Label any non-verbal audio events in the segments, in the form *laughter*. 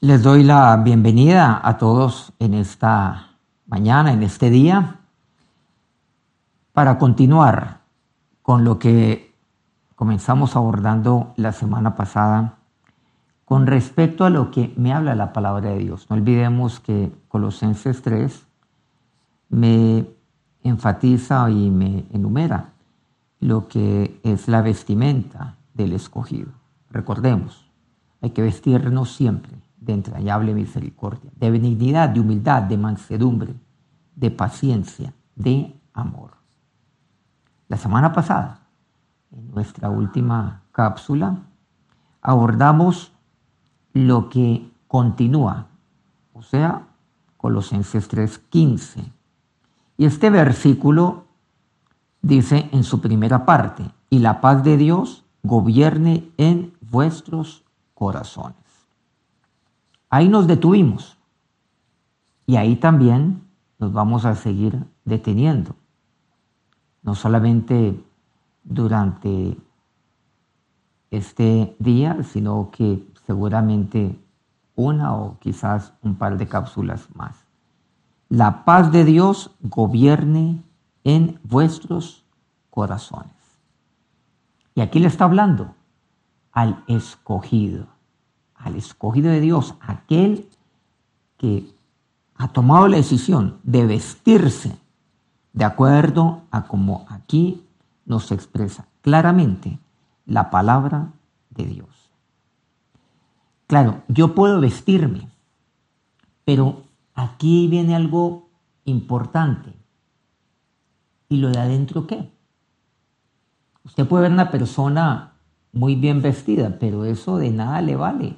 Les doy la bienvenida a todos en esta mañana, en este día, para continuar con lo que comenzamos abordando la semana pasada con respecto a lo que me habla la palabra de Dios. No olvidemos que Colosenses 3 me enfatiza y me enumera lo que es la vestimenta del escogido. Recordemos, hay que vestirnos siempre de entrañable misericordia, de benignidad, de humildad, de mansedumbre, de paciencia, de amor. La semana pasada, en nuestra última cápsula, abordamos lo que continúa, o sea, Colosenses 3:15. Y este versículo dice en su primera parte, y la paz de Dios gobierne en vuestros corazones. Ahí nos detuvimos y ahí también nos vamos a seguir deteniendo, no solamente durante este día, sino que seguramente una o quizás un par de cápsulas más. La paz de Dios gobierne en vuestros corazones. Y aquí le está hablando al escogido, al escogido de Dios, aquel que ha tomado la decisión de vestirse de acuerdo a como aquí nos expresa claramente la palabra de Dios. Claro, yo puedo vestirme, pero aquí viene algo importante. ¿Y lo de adentro qué? Usted puede ver una persona muy bien vestida, pero eso de nada le vale.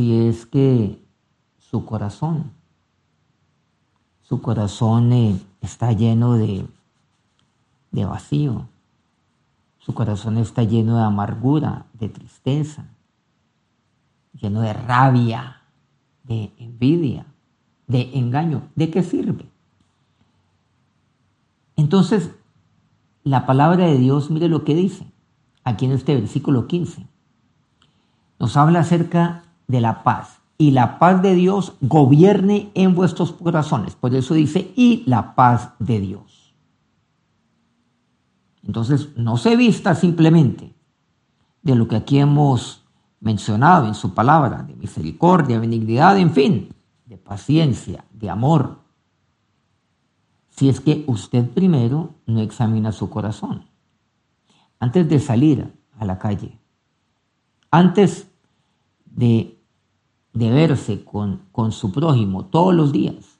Si es que su corazón, su corazón eh, está lleno de, de vacío, su corazón está lleno de amargura, de tristeza, lleno de rabia, de envidia, de engaño. ¿De qué sirve? Entonces, la palabra de Dios, mire lo que dice aquí en este versículo 15. Nos habla acerca de la paz. Y la paz de Dios gobierne en vuestros corazones. Por eso dice, y la paz de Dios. Entonces, no se vista simplemente de lo que aquí hemos mencionado en su palabra, de misericordia, benignidad, en fin, de paciencia, de amor, si es que usted primero no examina su corazón. Antes de salir a la calle, antes de, de verse con, con su prójimo todos los días,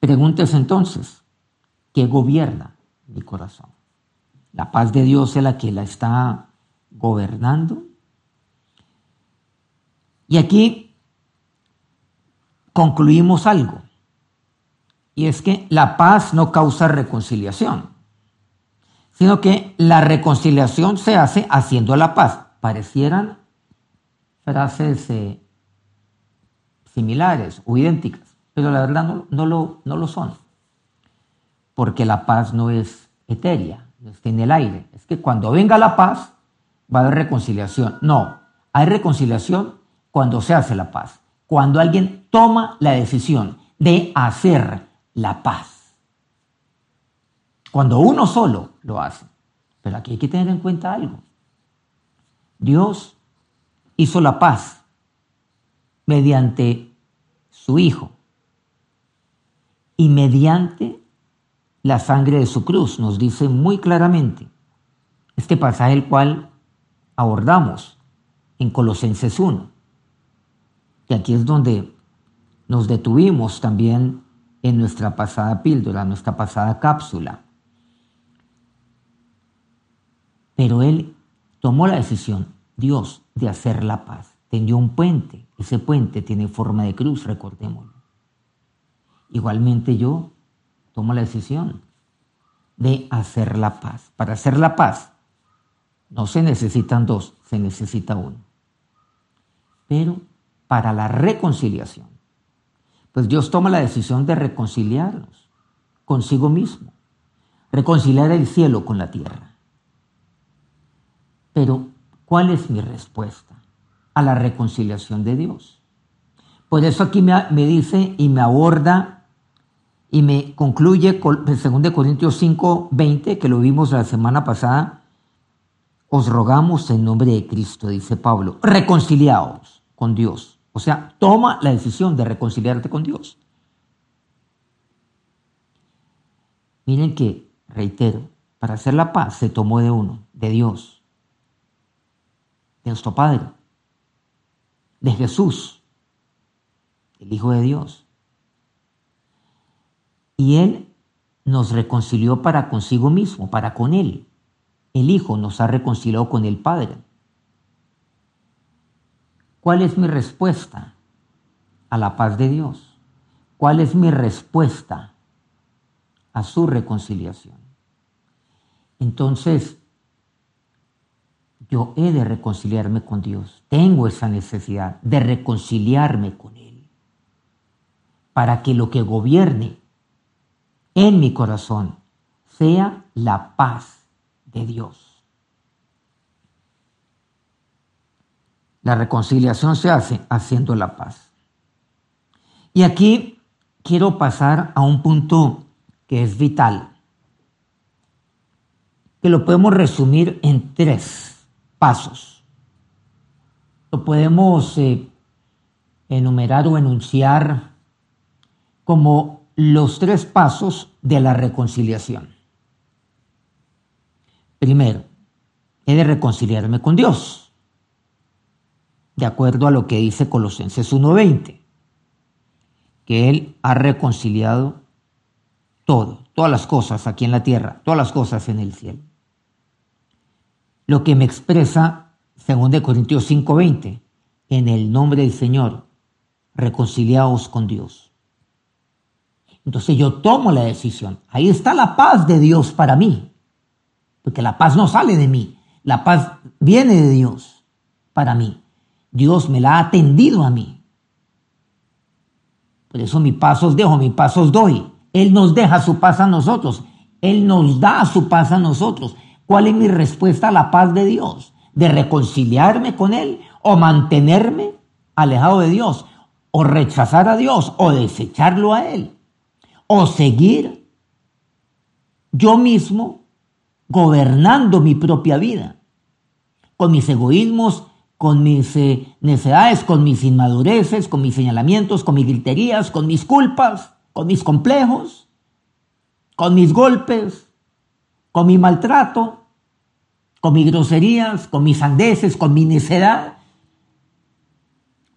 pregúntese entonces, ¿qué gobierna mi corazón? ¿La paz de Dios es la que la está gobernando? Y aquí concluimos algo. Y es que la paz no causa reconciliación, sino que la reconciliación se hace haciendo la paz. Parecieran frases eh, similares o idénticas, pero la verdad no, lo, no lo son. Porque la paz no es etérea, no está en el aire. Es que cuando venga la paz va a haber reconciliación. No, hay reconciliación cuando se hace la paz, cuando alguien toma la decisión de hacer la paz. Cuando uno solo lo hace. Pero aquí hay que tener en cuenta algo. Dios hizo la paz mediante su Hijo y mediante la sangre de su cruz. Nos dice muy claramente este pasaje el cual abordamos en Colosenses 1. Y aquí es donde nos detuvimos también en nuestra pasada píldora, nuestra pasada cápsula. Pero Él tomó la decisión, Dios, de hacer la paz. Tendió un puente. Ese puente tiene forma de cruz, recordémoslo. Igualmente yo tomo la decisión de hacer la paz. Para hacer la paz no se necesitan dos, se necesita uno. Pero para la reconciliación pues Dios toma la decisión de reconciliarnos consigo mismo, reconciliar el cielo con la tierra. Pero, ¿cuál es mi respuesta? a la reconciliación de Dios. Por eso aquí me, dice y me aborda y me concluye con 2 Corintios 5, 20, que lo vimos la semana pasada. Os rogamos en nombre de Cristo, dice Pablo, reconciliaos con Dios. O sea, toma la decisión de reconciliarte con Dios. Miren que, reitero, para hacer la paz se tomó de uno, de Dios, de nuestro Padre, de Jesús, el Hijo de Dios. Y Él nos reconcilió para consigo mismo, para con Él. El Hijo nos ha reconciliado con el Padre. ¿Cuál es mi respuesta a la paz de Dios? ¿Cuál es mi respuesta a su reconciliación? Entonces, yo he de reconciliarme con Dios. Tengo esa necesidad de reconciliarme con Él. Para que lo que gobierne en mi corazón sea la paz de Dios. La reconciliación se hace haciendo la paz. Y aquí quiero pasar a un punto que es vital, que lo podemos resumir en tres pasos. Lo podemos eh, enumerar o enunciar como los tres pasos de la reconciliación. Primero, he de reconciliarme con Dios, de acuerdo a lo que dice Colosenses 1.20, que Él ha reconciliado todo, todas las cosas aquí en la tierra, todas las cosas en el cielo lo que me expresa, según de Corintios 5:20, en el nombre del Señor, reconciliaos con Dios. Entonces yo tomo la decisión. Ahí está la paz de Dios para mí. Porque la paz no sale de mí. La paz viene de Dios para mí. Dios me la ha atendido a mí. Por eso mi paz os dejo, mi paz os doy. Él nos deja su paz a nosotros. Él nos da su paz a nosotros. ¿Cuál es mi respuesta a la paz de Dios? ¿De reconciliarme con Él o mantenerme alejado de Dios? ¿O rechazar a Dios o desecharlo a Él? ¿O seguir yo mismo gobernando mi propia vida? Con mis egoísmos, con mis eh, necesidades, con mis inmadureces, con mis señalamientos, con mis griterías, con mis culpas, con mis complejos, con mis golpes, con mi maltrato, con mis groserías, con mis sandeces, con mi necedad,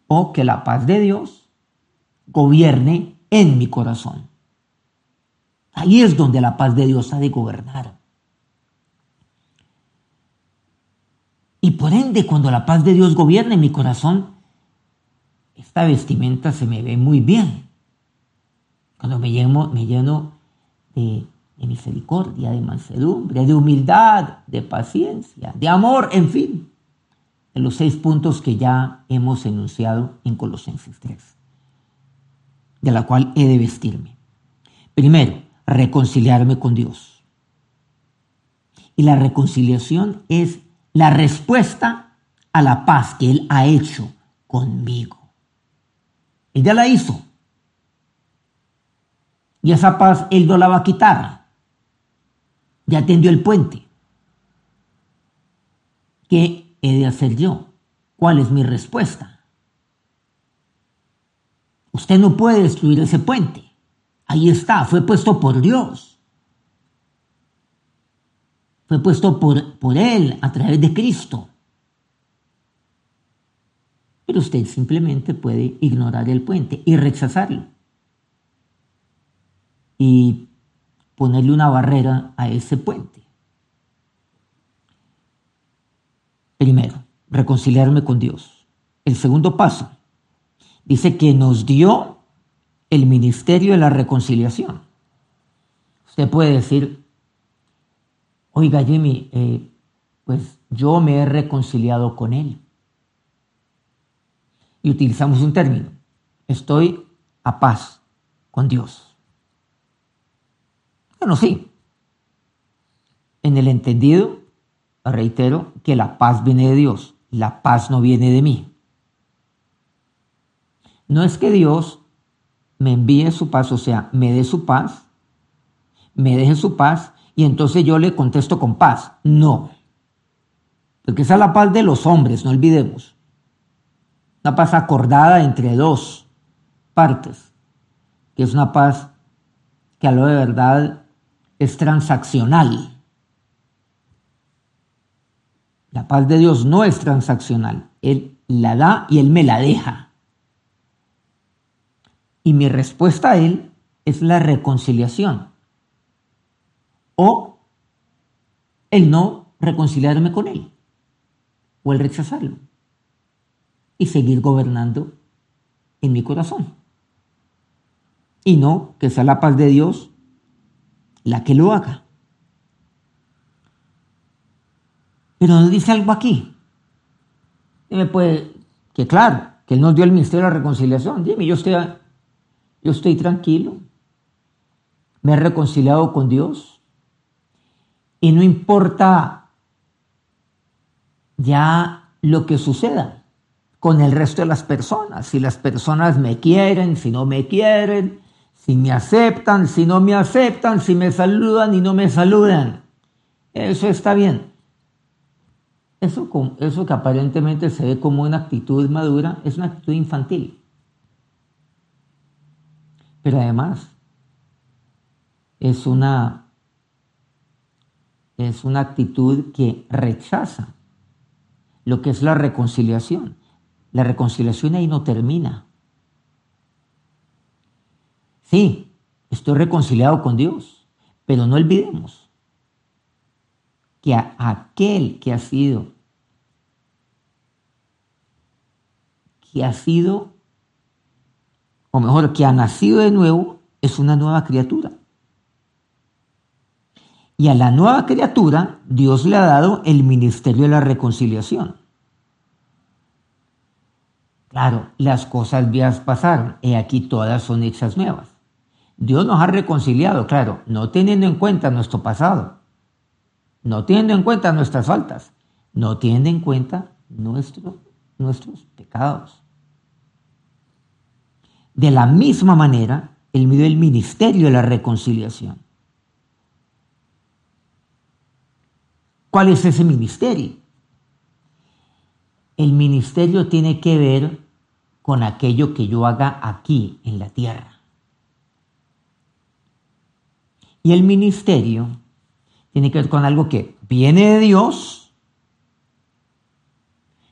o que la paz de Dios gobierne en mi corazón. Ahí es donde la paz de Dios ha de gobernar. Y por ende, cuando la paz de Dios gobierna en mi corazón, esta vestimenta se me ve muy bien. Cuando me lleno, me lleno de de misericordia, de mansedumbre, de humildad, de paciencia, de amor, en fin, de los seis puntos que ya hemos enunciado en Colosenses 3, de la cual he de vestirme. Primero, reconciliarme con Dios. Y la reconciliación es la respuesta a la paz que Él ha hecho conmigo. Él ya la hizo. Y esa paz Él no la va a quitar ya tendió el puente. ¿Qué he de hacer yo? ¿Cuál es mi respuesta? Usted no puede destruir ese puente. Ahí está, fue puesto por Dios. Fue puesto por, por Él a través de Cristo. Pero usted simplemente puede ignorar el puente y rechazarlo. Y ponerle una barrera a ese puente. Primero, reconciliarme con Dios. El segundo paso, dice que nos dio el ministerio de la reconciliación. Usted puede decir, oiga Jimmy, eh, pues yo me he reconciliado con Él. Y utilizamos un término, estoy a paz con Dios. Sí. En el entendido, reitero, que la paz viene de Dios, la paz no viene de mí. No es que Dios me envíe su paz, o sea, me dé su paz, me deje su paz y entonces yo le contesto con paz. No. Porque esa es la paz de los hombres, no olvidemos. Una paz acordada entre dos partes, que es una paz que a lo de verdad es transaccional. La paz de Dios no es transaccional. Él la da y Él me la deja. Y mi respuesta a Él es la reconciliación. O el no reconciliarme con Él. O el rechazarlo. Y seguir gobernando en mi corazón. Y no que sea la paz de Dios la que lo haga. Pero nos dice algo aquí. Dime, pues, que claro, que Él nos dio el ministerio de la reconciliación. Dime, yo estoy, yo estoy tranquilo. Me he reconciliado con Dios. Y no importa ya lo que suceda con el resto de las personas. Si las personas me quieren, si no me quieren, si me aceptan, si no me aceptan, si me saludan y no me saludan. Eso está bien. Eso, que aparentemente se ve como una actitud madura es una actitud infantil. Pero además es una, es una actitud que rechaza lo que es la reconciliación. La reconciliación ahí no termina. Sí, estoy reconciliado con Dios, pero no olvidemos que a aquel que ha sido que ha sido, o mejor, que ha nacido de nuevo, es una nueva criatura. Y a la nueva criatura Dios le ha dado el ministerio de la reconciliación. Claro, las cosas viejas pasaron y aquí todas son hechas nuevas. Dios nos ha reconciliado, claro, no teniendo en cuenta nuestro pasado, no teniendo en cuenta nuestras faltas, no teniendo en cuenta nuestro, nuestros pecados. De la misma manera, Él dio el ministerio de la reconciliación. ¿Cuál es ese ministerio? El ministerio tiene que ver con aquello que yo haga aquí en la tierra. Y el ministerio tiene que ver con algo que viene de Dios,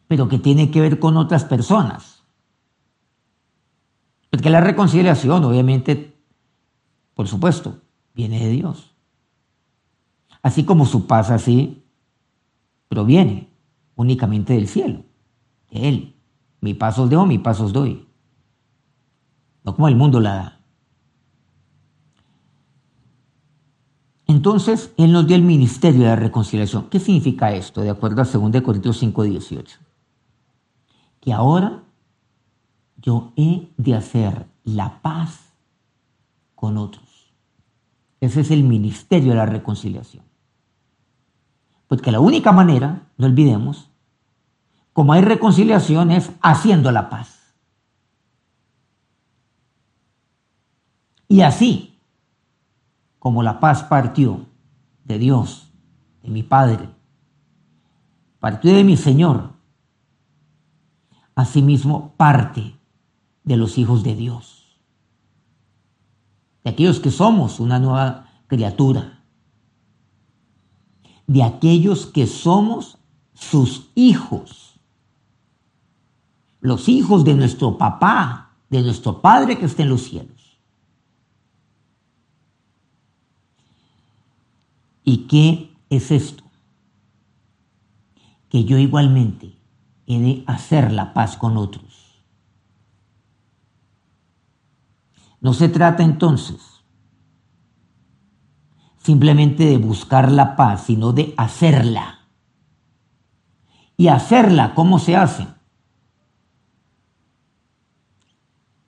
pero que tiene que ver con otras personas. Porque la reconciliación, obviamente, por supuesto, viene de Dios. Así como su paz así proviene únicamente del cielo, de Él. Mi paz os dejo, mi paz os doy. No como el mundo la da. Entonces, Él nos dio el ministerio de la reconciliación. ¿Qué significa esto? De acuerdo a 2 Corintios 5, 18. Que ahora yo he de hacer la paz con otros. Ese es el ministerio de la reconciliación. Porque la única manera, no olvidemos, como hay reconciliación es haciendo la paz. Y así, como la paz partió de Dios, de mi Padre, partió de mi Señor, asimismo parte de los hijos de Dios, de aquellos que somos una nueva criatura, de aquellos que somos sus hijos, los hijos de nuestro papá, de nuestro Padre que está en los cielos. ¿Y qué es esto? Que yo igualmente he de hacer la paz con otros No se trata entonces simplemente de buscar la paz, sino de hacerla. Y hacerla, ¿cómo se hace?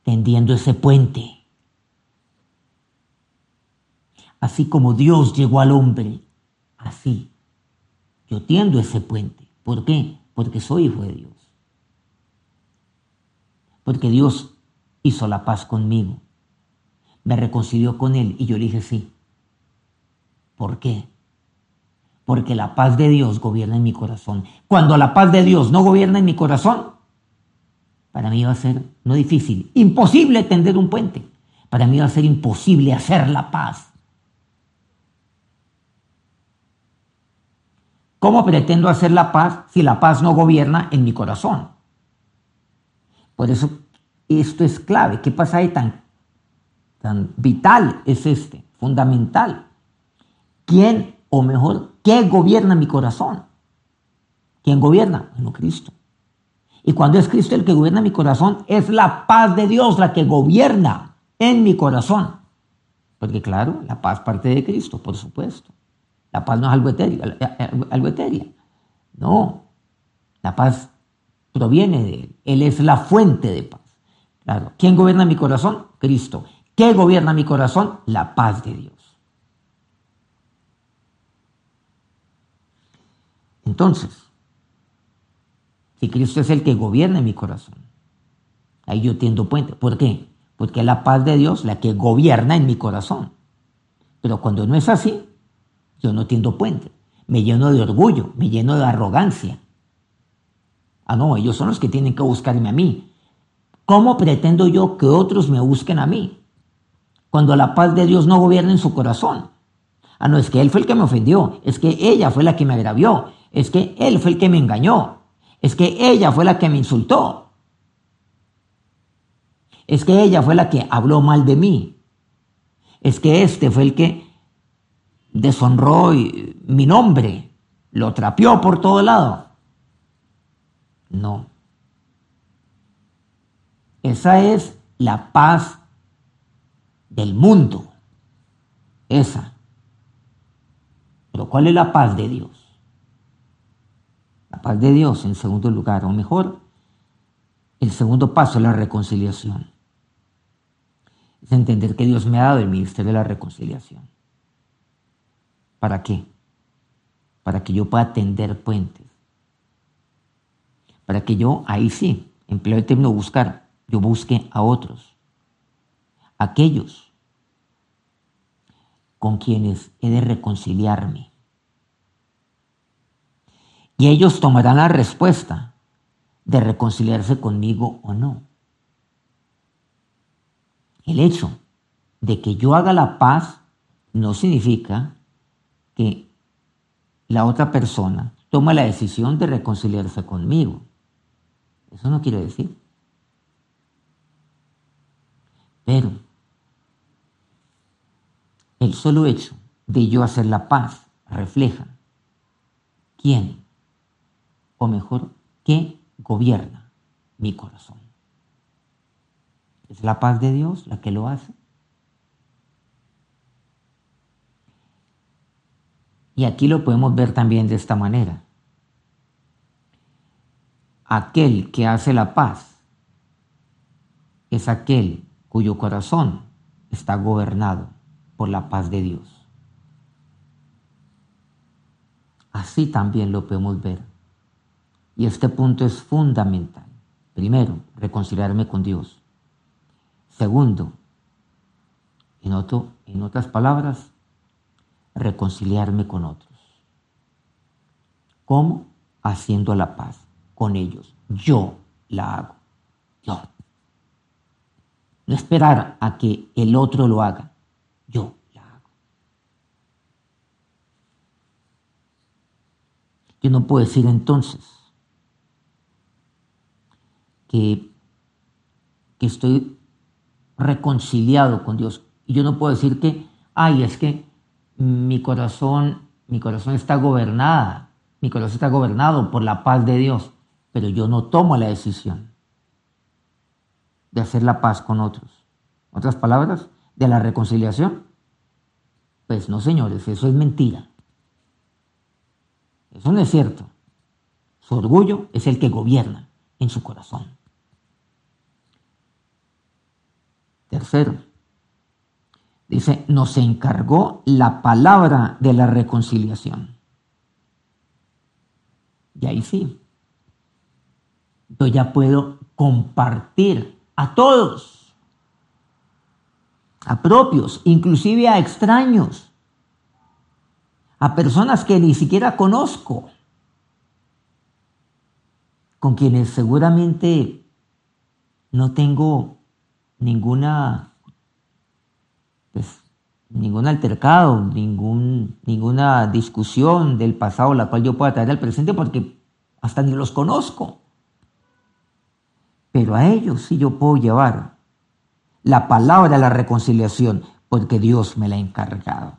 Tendiendo ese puente. Así como Dios llegó al hombre, así yo tiendo ese puente. ¿Por qué? Porque soy hijo de Dios. Porque Dios hizo la paz conmigo. Me reconcilió con Él y yo le dije sí. ¿Por qué? Porque la paz de Dios gobierna en mi corazón. Cuando la paz de Dios no gobierna en mi corazón, para mí va a ser, no difícil, imposible tender un puente. Para mí va a ser imposible hacer la paz. ¿Cómo pretendo hacer la paz si la paz no gobierna en mi corazón? Por eso esto es clave. ¿Qué pasa ahí tan, tan vital es este? Fundamental. ¿Quién, o mejor, qué gobierna mi corazón? ¿Quién gobierna? Bueno, Cristo. Y cuando es Cristo el que gobierna mi corazón, es la paz de Dios la que gobierna en mi corazón. Porque claro, la paz parte de Cristo, por supuesto. La paz no es algo etéreo, algo etéreo. No, la paz proviene de Él. Él es la fuente de paz. Claro. ¿Quién gobierna mi corazón? Cristo. ¿Qué gobierna mi corazón? La paz de Dios. Entonces, si Cristo es el que gobierna mi corazón, ahí yo tiendo puente. ¿Por qué? Porque es la paz de Dios la que gobierna en mi corazón. Pero cuando no es así, no tiendo puente. Me lleno de orgullo, me lleno de arrogancia, Ah, no, ellos son los que tienen que buscarme a mí. ¿Cómo pretendo yo que otros me busquen a mí? Cuando la paz de Dios no gobierna en su corazón. Ah, no, es que Él fue el que me ofendió, es que ella fue la que me agravió, es que Él fue el que me engañó, es que ella fue la que me insultó, es que ella fue la que habló mal de mí, es que este fue el que deshonró mi nombre, lo trapeó por todo lado. No. Esa es la paz del mundo. Esa. Pero ¿cuál es la paz de Dios? La paz de Dios en segundo lugar, o mejor, el segundo paso es la reconciliación. Es entender que Dios me ha dado el ministerio de la reconciliación. ¿Para qué? Para que yo pueda tender puentes para que yo, ahí sí, empleo el término buscar, yo busque a otros, aquellos con quienes he de reconciliarme. Y ellos tomarán la respuesta de reconciliarse conmigo o no. El hecho de que yo haga la paz no significa que la otra persona tome la decisión de reconciliarse conmigo. Eso no quiere decir. Pero el solo hecho de yo hacer la paz refleja quién, o mejor, qué gobierna mi corazón. ¿Es la paz de Dios la que lo hace? Y aquí lo podemos ver también de esta manera aquel que hace la paz es aquel cuyo corazón está gobernado por la paz de Dios. Así también lo podemos ver. Y este punto es fundamental. Primero, reconciliarme con Dios. Segundo, en, en otras palabras, reconciliarme con otros. ¿Cómo? Haciendo la paz con ellos. Yo la hago. Yo. No esperar a que el otro lo haga. Yo la hago. Yo no puedo decir entonces que, que estoy reconciliado con Dios. Y yo no puedo decir que, ay, es que mi corazón, mi corazón está gobernada, mi corazón está gobernado por la paz de Dios pero yo no tomo la decisión de hacer la paz con otros. Otras palabras, de la reconciliación. Pues no, señores, eso es mentira. Eso no es cierto. Su orgullo es el que gobierna en su corazón. Tercero, dice, nos encargó la palabra de la reconciliación. Y ahí sí, yo ya puedo compartir a todos a propios, inclusive a extraños, a personas que ni siquiera conozco, con quienes seguramente no tengo ninguna, pues, ningún altercado, ningún, ninguna discusión del pasado la cual yo pueda traer al presente porque hasta ni los conozco. Pero a ellos sí yo puedo llevar la palabra de la reconciliación porque Dios me la ha encargado.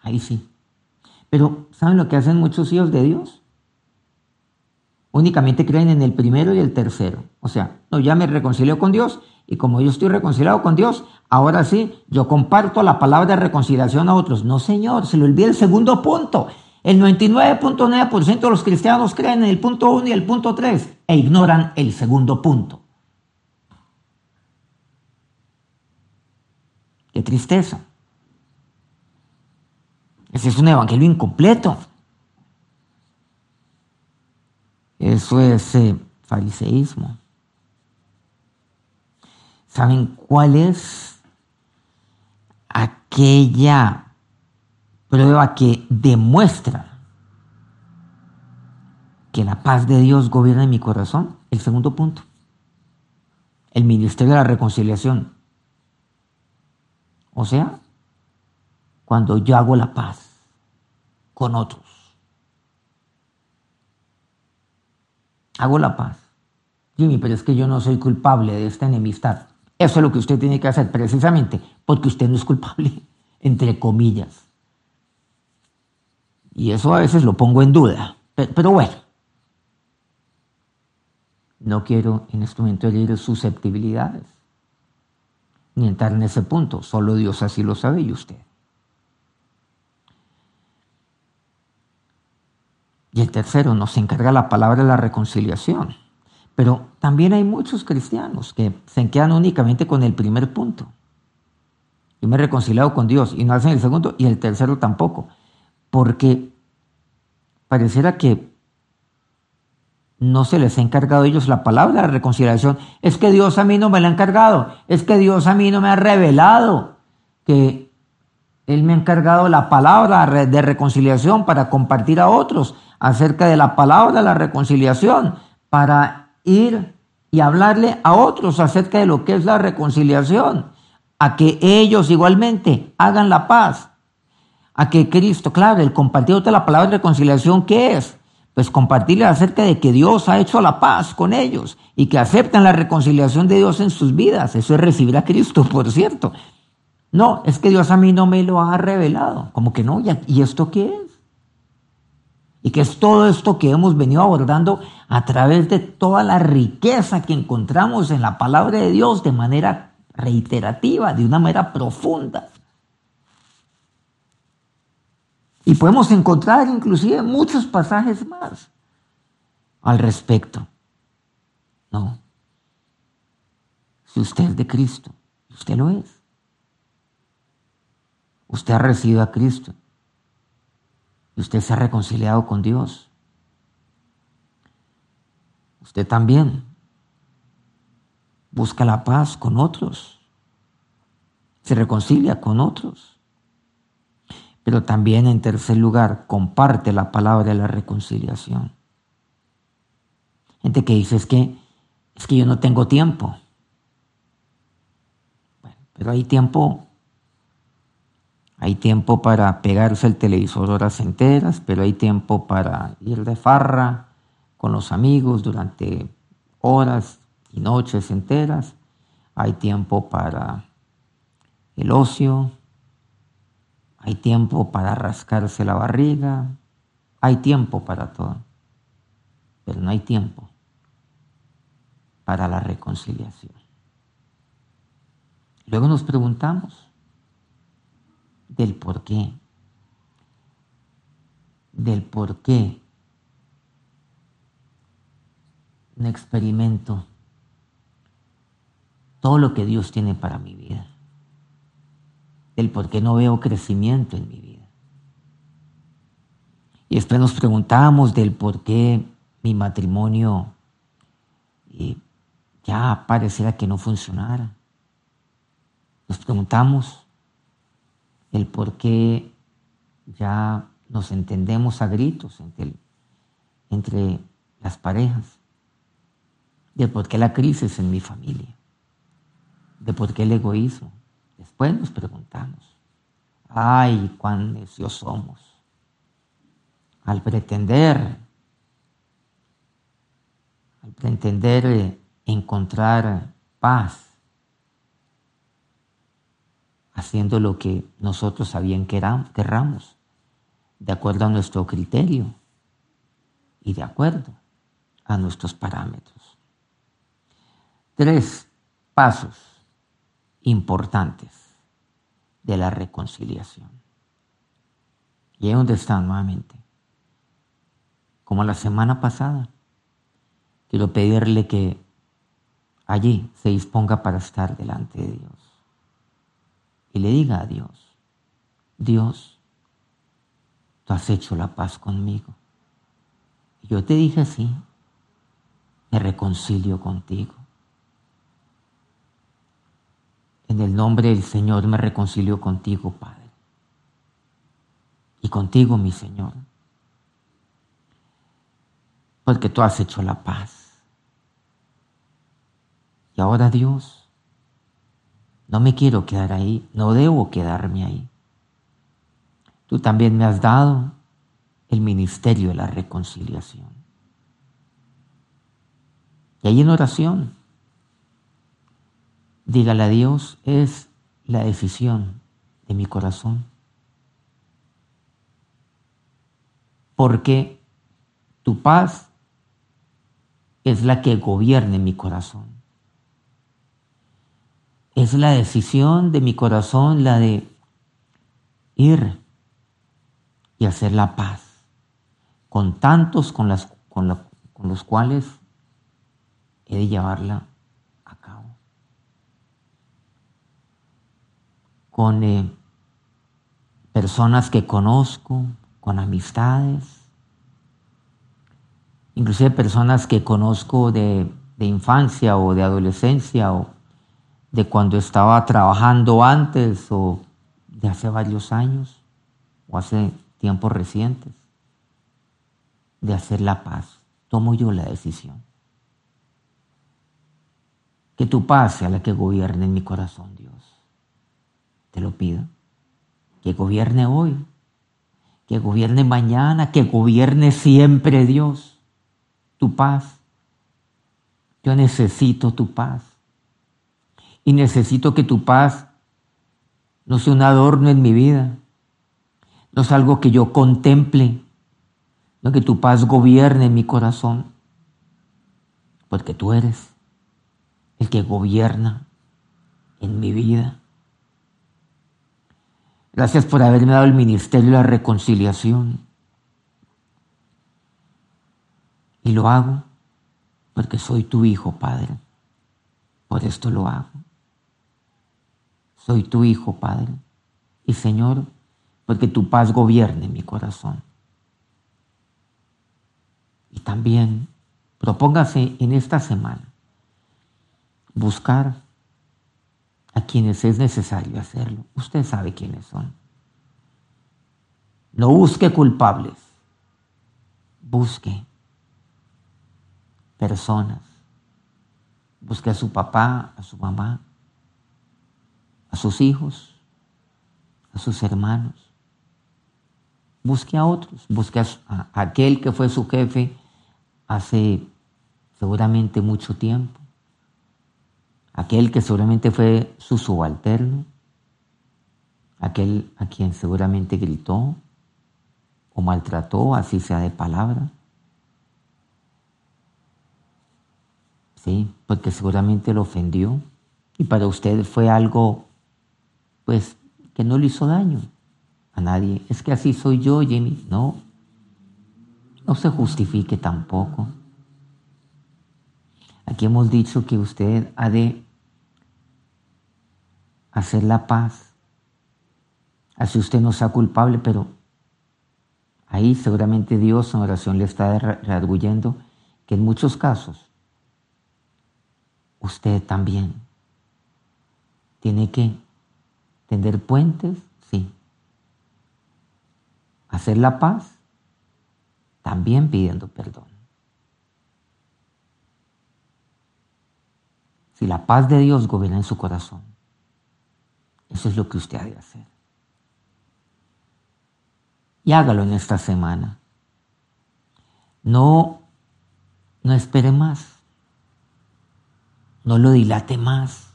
Ahí sí. Pero ¿saben lo que hacen muchos hijos de Dios? Únicamente creen en el primero y el tercero. O sea, no, ya me reconcilió con Dios y como yo estoy reconciliado con Dios, ahora sí, yo comparto la palabra de reconciliación a otros. No, Señor, se le olvida el segundo punto. El 99.9% de los cristianos creen en el punto 1 y el punto 3 e ignoran el segundo punto. Qué tristeza. Ese es un evangelio incompleto. Eso es eh, fariseísmo. ¿Saben cuál es aquella prueba que demuestra que la paz de Dios gobierna en mi corazón? El segundo punto. El ministerio de la reconciliación. O sea, cuando yo hago la paz con otros. Hago la paz. Jimmy, pero es que yo no soy culpable de esta enemistad. Eso es lo que usted tiene que hacer precisamente porque usted no es culpable, *laughs* entre comillas. Y eso a veces lo pongo en duda. Pero, bueno, no quiero en este momento herir susceptibilidades ni entrar en ese punto. Solo Dios así lo sabe y usted. Y el tercero, nos encarga la palabra de la reconciliación. Pero también hay muchos cristianos que se quedan únicamente con el primer punto. Yo me he reconciliado con Dios y no hacen el segundo y el tercero tampoco. Porque pareciera que no se les ha encargado a ellos la palabra de reconciliación. Es que Dios a mí no me la ha encargado. Es que Dios a mí no me ha revelado que Él me ha encargado la palabra de reconciliación para compartir a otros acerca de la palabra de la reconciliación, para ir y hablarle a otros acerca de lo que es la reconciliación, a que ellos igualmente hagan la paz, a que Cristo, claro, el compartir de la palabra de reconciliación, ¿qué es? Pues compartirle acerca de que Dios ha hecho la paz con ellos y que aceptan la reconciliación de Dios en sus vidas. Eso es recibir a Cristo, *laughs* por cierto. No, es que Dios a mí no me lo ha revelado. Como que no, ¿y esto qué es? Y que es todo esto que hemos venido abordando a través de toda la riqueza que encontramos en la palabra de Dios de manera reiterativa, de una manera profunda. Y podemos encontrar inclusive muchos pasajes más al respecto. No. Si usted es de Cristo, usted lo es. Usted ha recibido a Cristo usted se ha reconciliado con Dios. Usted también busca la paz con otros, se reconcilia con otros, pero también en tercer lugar comparte la palabra de la reconciliación. Gente que dice es que es que yo no tengo tiempo. Pero hay tiempo hay tiempo para pegarse el televisor horas enteras, pero hay tiempo para ir de farra con los amigos durante horas y noches enteras. Hay tiempo para el ocio. Hay tiempo para rascarse la barriga. Hay tiempo para todo. Pero no hay tiempo para la reconciliación. Luego nos preguntamos, del por qué. Del por qué no experimento todo lo que Dios tiene para mi vida. Del por qué no veo crecimiento en mi vida. Y después nos preguntamos del por qué mi matrimonio eh, ya pareciera que no funcionara. Nos preguntamos el por qué ya nos entendemos a gritos entre, entre las parejas, de por qué la crisis en mi familia, de por qué el egoísmo. Después nos preguntamos, ay, cuán necios somos al pretender, al pretender eh, encontrar paz haciendo lo que nosotros sabían que querramos, de acuerdo a nuestro criterio y de acuerdo a nuestros parámetros. Tres pasos importantes de la reconciliación. Y ahí donde están nuevamente. Como la semana pasada, quiero pedirle que allí se disponga para estar delante de Dios le diga a Dios, Dios, tú has hecho la paz conmigo. Yo te dije así, me reconcilio contigo. En el nombre del Señor me reconcilio contigo, Padre. Y contigo, mi Señor. Porque tú has hecho la paz. Y ahora, Dios, no me quiero quedar ahí, no debo quedarme ahí. Tú también me has dado el ministerio de la reconciliación. Y ahí en oración, dígale a Dios, es la decisión de mi corazón. Porque tu paz es la que gobierne mi corazón. Es la decisión de mi corazón la de ir y hacer la paz con tantos con, los cuales he de llevarla a cabo. Con eh, personas que conozco, con amistades, inclusive personas que conozco de infancia o de adolescencia o de cuando estaba trabajando antes o de hace varios años o hace tiempos recientes de hacer la paz. Tomo yo la decisión. Que tu paz sea la que gobierne en mi corazón, Dios. Te lo pido. Que gobierne hoy, que gobierne mañana, que gobierne siempre, Dios. Tu paz. Yo necesito tu paz y necesito que tu paz no sea un adorno en mi vida, no es algo que yo contemple, no que tu paz gobierne en mi corazón, porque tú eres el que gobierna en mi vida. Gracias por haberme dado el ministerio de la reconciliación. Y lo hago porque soy tu hijo, Padre. Por esto lo hago. Soy tu hijo, Padre. Y Señor, porque tu paz gobierne mi corazón. Y también propóngase en esta semana buscar a quienes es necesario hacerlo. Usted sabe quiénes son. No busque culpables, busque personas. Busque a su papá, a su mamá, a sus hijos, a sus hermanos. Busque a otros, busque a, aquel que fue su jefe hace seguramente mucho tiempo, aquel que seguramente fue su subalterno, aquel a quien seguramente gritó o maltrató, así sea de palabra. Sí, porque seguramente lo ofendió y para usted fue algo pues que no le hizo daño a nadie. Es que así soy yo, Jenny. No, no se justifique tampoco. Aquí hemos dicho que usted ha de hacer la paz. Así usted no sea culpable, pero ahí seguramente Dios en oración le está rearguyendo que en muchos casos usted también tiene que Tender puentes, sí. Hacer la paz, también pidiendo perdón. Si la paz de Dios gobierna en su corazón, eso es lo que usted ha de hacer. Y hágalo en esta semana. No, no espere más. No lo dilate más.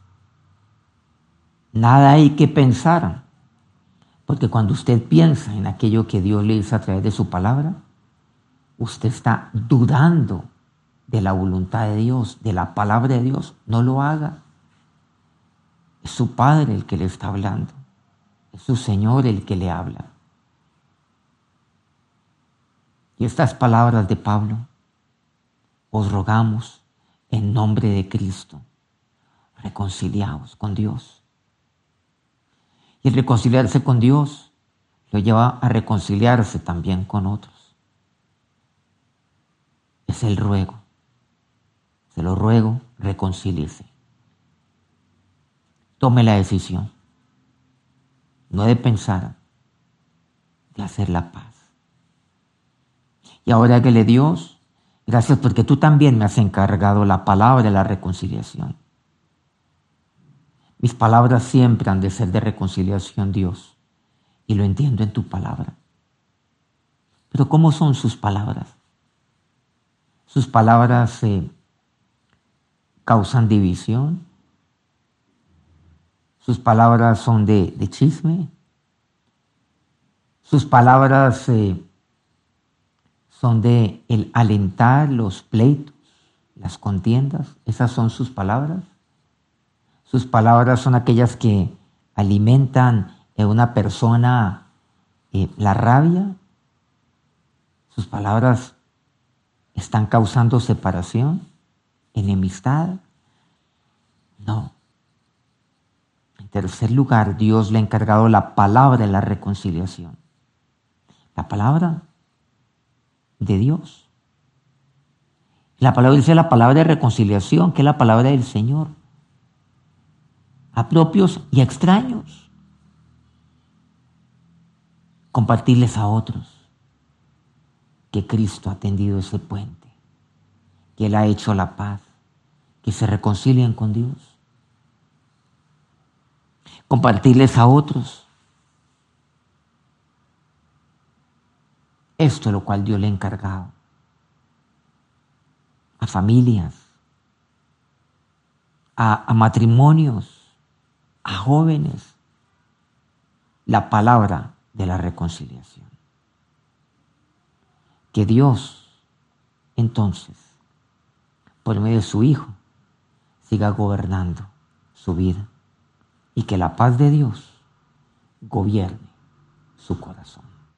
Nada hay que pensar. Porque cuando usted piensa en aquello que Dios le dice a través de su palabra, usted está dudando de la voluntad de Dios, de la palabra de Dios. No lo haga. Es su Padre el que le está hablando. Es su Señor el que le habla. Y estas palabras de Pablo, os rogamos en nombre de Cristo, reconciliaos con Dios. Y reconciliarse con Dios lo lleva a reconciliarse también con otros. Es el ruego. Se lo ruego, reconcíliese. Tome la decisión, no de pensar, de hacer la paz. Y ahora que le Dios, gracias porque tú también me has encargado la palabra de la reconciliación. Mis palabras siempre han de ser de reconciliación, Dios, y lo entiendo en tu palabra. Pero ¿cómo son sus palabras? Sus palabras eh, causan división. Sus palabras son de, chisme. Sus palabras eh, son de el alentar los pleitos, las contiendas. Esas son sus palabras. Sus palabras son aquellas que alimentan en una persona eh, la rabia. Sus palabras están causando separación, enemistad. No. En tercer lugar, Dios le ha encargado la palabra de la reconciliación. La palabra de Dios. La palabra dice la palabra de reconciliación, que es la palabra del Señor. A propios y a extraños. Compartirles a otros que Cristo ha tendido ese puente, que Él ha hecho la paz, que se reconcilien con Dios. Compartirles a otros Esto es lo cual Dios le ha encargado. A familias, a matrimonios, a jóvenes. La palabra de la reconciliación. Que Dios, entonces, por medio de su Hijo, siga gobernando su vida y que la paz de Dios gobierne su corazón.